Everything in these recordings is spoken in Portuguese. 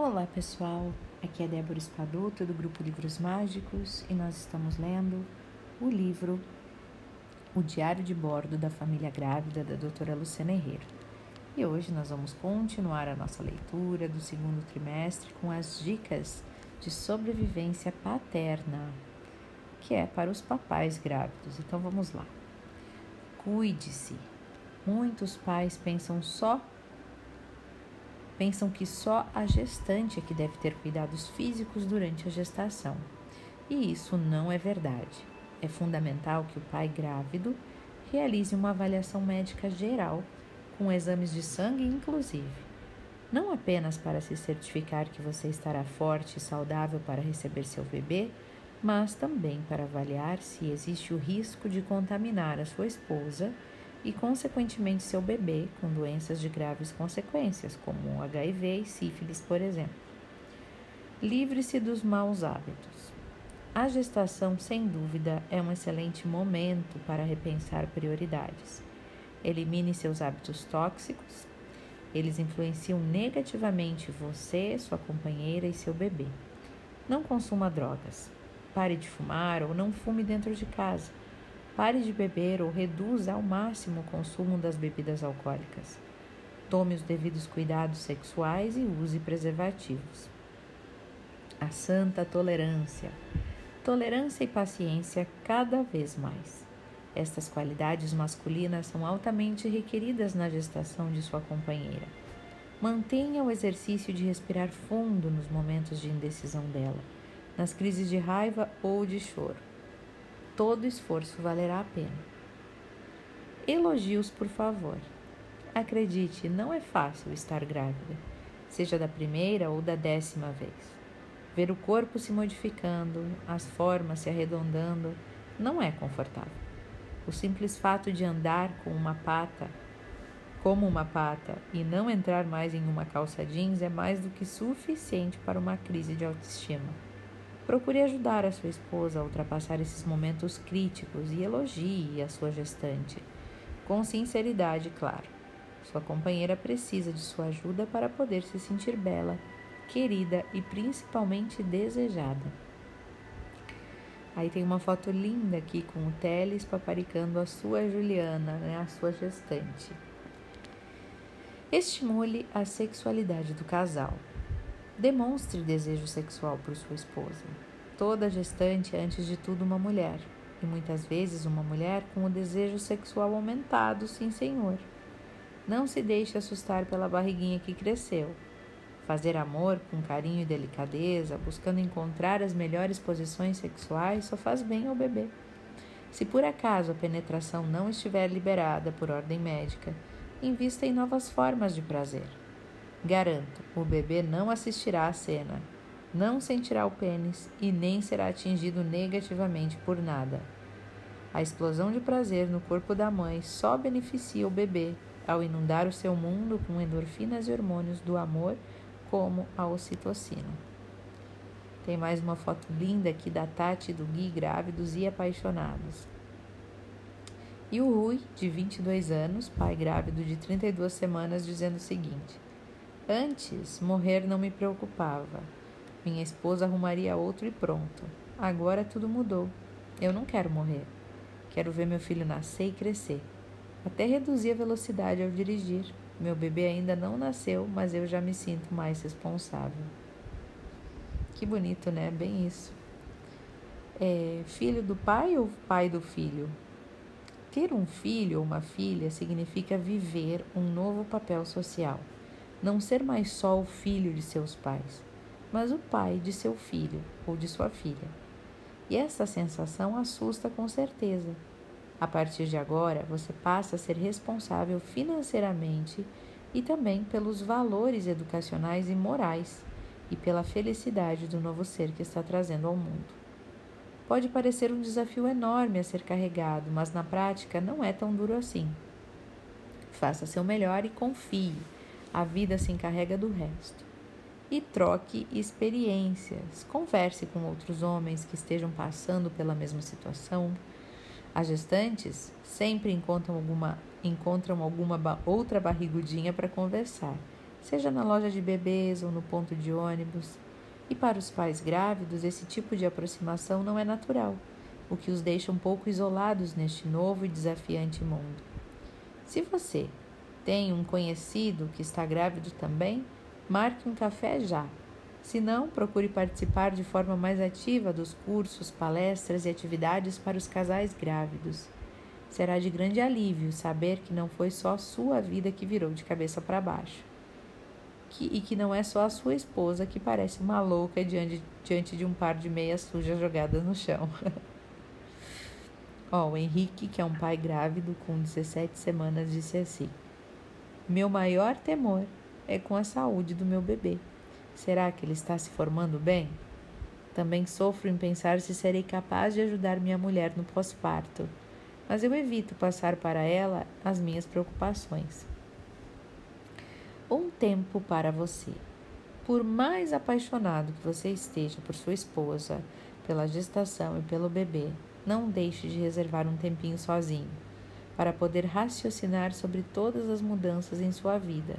Olá pessoal, aqui é Débora Espaduto do grupo Livros Mágicos e nós estamos lendo o livro O Diário de Bordo da Família Grávida da doutora Luciana Herrero. E hoje nós vamos continuar a nossa leitura do segundo trimestre com as dicas de sobrevivência paterna, que é para os papais grávidos. Então vamos lá. Cuide-se. Muitos pais pensam só pensam que só a gestante é que deve ter cuidados físicos durante a gestação. E isso não é verdade. É fundamental que o pai grávido realize uma avaliação médica geral, com exames de sangue inclusive. Não apenas para se certificar que você estará forte e saudável para receber seu bebê, mas também para avaliar se existe o risco de contaminar a sua esposa e, consequentemente, seu bebê com doenças de graves consequências, como HIV e sífilis, por exemplo. Livre-se dos maus hábitos. A gestação, sem dúvida, é um excelente momento para repensar prioridades. Elimine seus hábitos tóxicos. Eles influenciam negativamente você, sua companheira e seu bebê. Não consuma drogas. Pare de fumar ou não fume dentro de casa. Pare de beber ou reduza ao máximo o consumo das bebidas alcoólicas. Tome os devidos cuidados sexuais e use preservativos. A santa tolerância. Tolerância e paciência cada vez mais. Estas qualidades masculinas são altamente requeridas na gestação de sua companheira. Mantenha o exercício de respirar fundo nos momentos de indecisão dela, nas crises de raiva ou de choro todo esforço valerá a pena. Elogios, por favor. Acredite, não é fácil estar grávida, seja da primeira ou da décima vez. Ver o corpo se modificando, as formas se arredondando, não é confortável. O simples fato de andar com uma pata, como uma pata, e não entrar mais em uma calça jeans é mais do que suficiente para uma crise de autoestima. Procure ajudar a sua esposa a ultrapassar esses momentos críticos e elogie a sua gestante. Com sinceridade, claro. Sua companheira precisa de sua ajuda para poder se sentir bela, querida e principalmente desejada. Aí tem uma foto linda aqui com o Teles paparicando a sua Juliana, né, a sua gestante. Estimule a sexualidade do casal. Demonstre desejo sexual por sua esposa. Toda gestante é, antes de tudo, uma mulher, e muitas vezes uma mulher com o desejo sexual aumentado, sim, senhor. Não se deixe assustar pela barriguinha que cresceu. Fazer amor com carinho e delicadeza, buscando encontrar as melhores posições sexuais, só faz bem ao bebê. Se por acaso a penetração não estiver liberada por ordem médica, invista em novas formas de prazer. Garanto, o bebê não assistirá à cena, não sentirá o pênis e nem será atingido negativamente por nada. A explosão de prazer no corpo da mãe só beneficia o bebê ao inundar o seu mundo com endorfinas e hormônios do amor, como a ocitocina. Tem mais uma foto linda aqui da Tati do Gui grávidos e apaixonados. E o Rui, de 22 anos, pai grávido de 32 semanas, dizendo o seguinte: Antes, morrer não me preocupava. Minha esposa arrumaria outro e pronto. Agora tudo mudou. Eu não quero morrer. Quero ver meu filho nascer e crescer. Até reduzir a velocidade ao dirigir. Meu bebê ainda não nasceu, mas eu já me sinto mais responsável. Que bonito, né? Bem isso. É filho do pai ou pai do filho? Ter um filho ou uma filha significa viver um novo papel social não ser mais só o filho de seus pais, mas o pai de seu filho ou de sua filha. E essa sensação assusta com certeza. A partir de agora, você passa a ser responsável financeiramente e também pelos valores educacionais e morais e pela felicidade do novo ser que está trazendo ao mundo. Pode parecer um desafio enorme a ser carregado, mas na prática não é tão duro assim. Faça seu melhor e confie a vida se encarrega do resto. E troque experiências. Converse com outros homens que estejam passando pela mesma situação. As gestantes sempre encontram alguma, encontram alguma outra barrigudinha para conversar. seja na loja de bebês ou no ponto de ônibus. E para os pais grávidos, esse tipo de aproximação não é natural, o que os deixa um pouco isolados neste novo e desafiante mundo. Se você tem um conhecido que está grávido também, marque um café já. Se não, procure participar de forma mais ativa dos cursos, palestras e atividades para os casais grávidos. Será de grande alívio saber que não foi só sua vida que virou de cabeça para baixo. Que, e que não é só a sua esposa que parece uma louca diante, diante de um par de meias sujas jogadas no chão. Ó, oh, o Henrique, que é um pai grávido com 17 semanas, disse assim: Meu maior temor é com a saúde do meu bebê. Será que ele está se formando bem? Também sofro em pensar se serei capaz de ajudar minha mulher no pós-parto, mas eu evito passar para ela as minhas preocupações. Um tempo para você. Por mais apaixonado que você esteja por sua esposa, pela gestação e pelo bebê, não deixe de reservar um tempinho sozinho, para poder raciocinar sobre todas as mudanças em sua vida.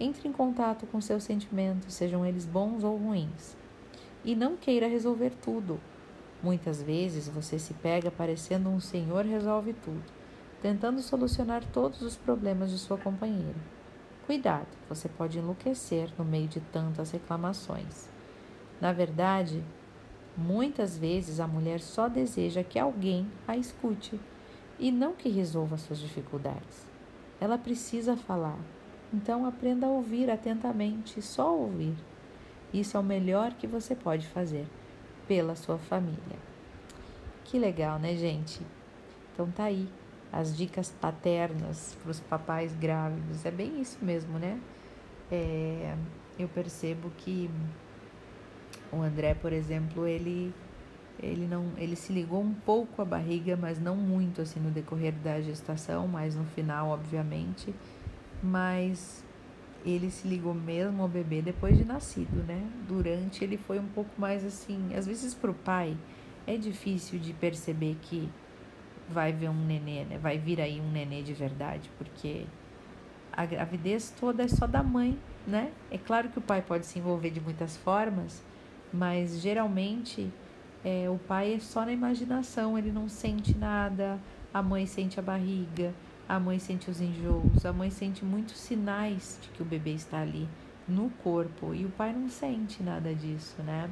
Entre em contato com seus sentimentos, sejam eles bons ou ruins. E não queira resolver tudo. Muitas vezes você se pega parecendo um senhor resolve tudo, tentando solucionar todos os problemas de sua companheira. Cuidado, você pode enlouquecer no meio de tantas reclamações. Na verdade, Muitas vezes a mulher só deseja que alguém a escute e não que resolva suas dificuldades. Ela precisa falar, então aprenda a ouvir atentamente, só ouvir. Isso é o melhor que você pode fazer pela sua família. Que legal, né, gente? Então tá aí as dicas paternas para os papais grávidos. É bem isso mesmo, né? É, eu percebo que o André, por exemplo, ele ele não ele se ligou um pouco à barriga, mas não muito assim no decorrer da gestação, mas no final, obviamente. Mas ele se ligou mesmo ao bebê depois de nascido, né? Durante ele foi um pouco mais assim, às vezes para o pai é difícil de perceber que vai ver um nenê, né? Vai vir aí um nenê de verdade, porque a gravidez toda é só da mãe, né? É claro que o pai pode se envolver de muitas formas, mas geralmente é, o pai é só na imaginação, ele não sente nada, a mãe sente a barriga, a mãe sente os enjoos, a mãe sente muitos sinais de que o bebê está ali no corpo e o pai não sente nada disso, né?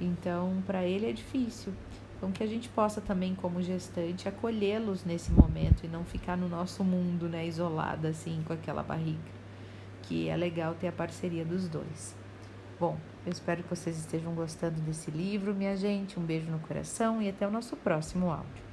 Então, para ele é difícil. Então, que a gente possa também, como gestante, acolhê-los nesse momento e não ficar no nosso mundo, né, isolada assim, com aquela barriga. Que é legal ter a parceria dos dois. Bom, eu espero que vocês estejam gostando desse livro, minha gente. Um beijo no coração e até o nosso próximo áudio.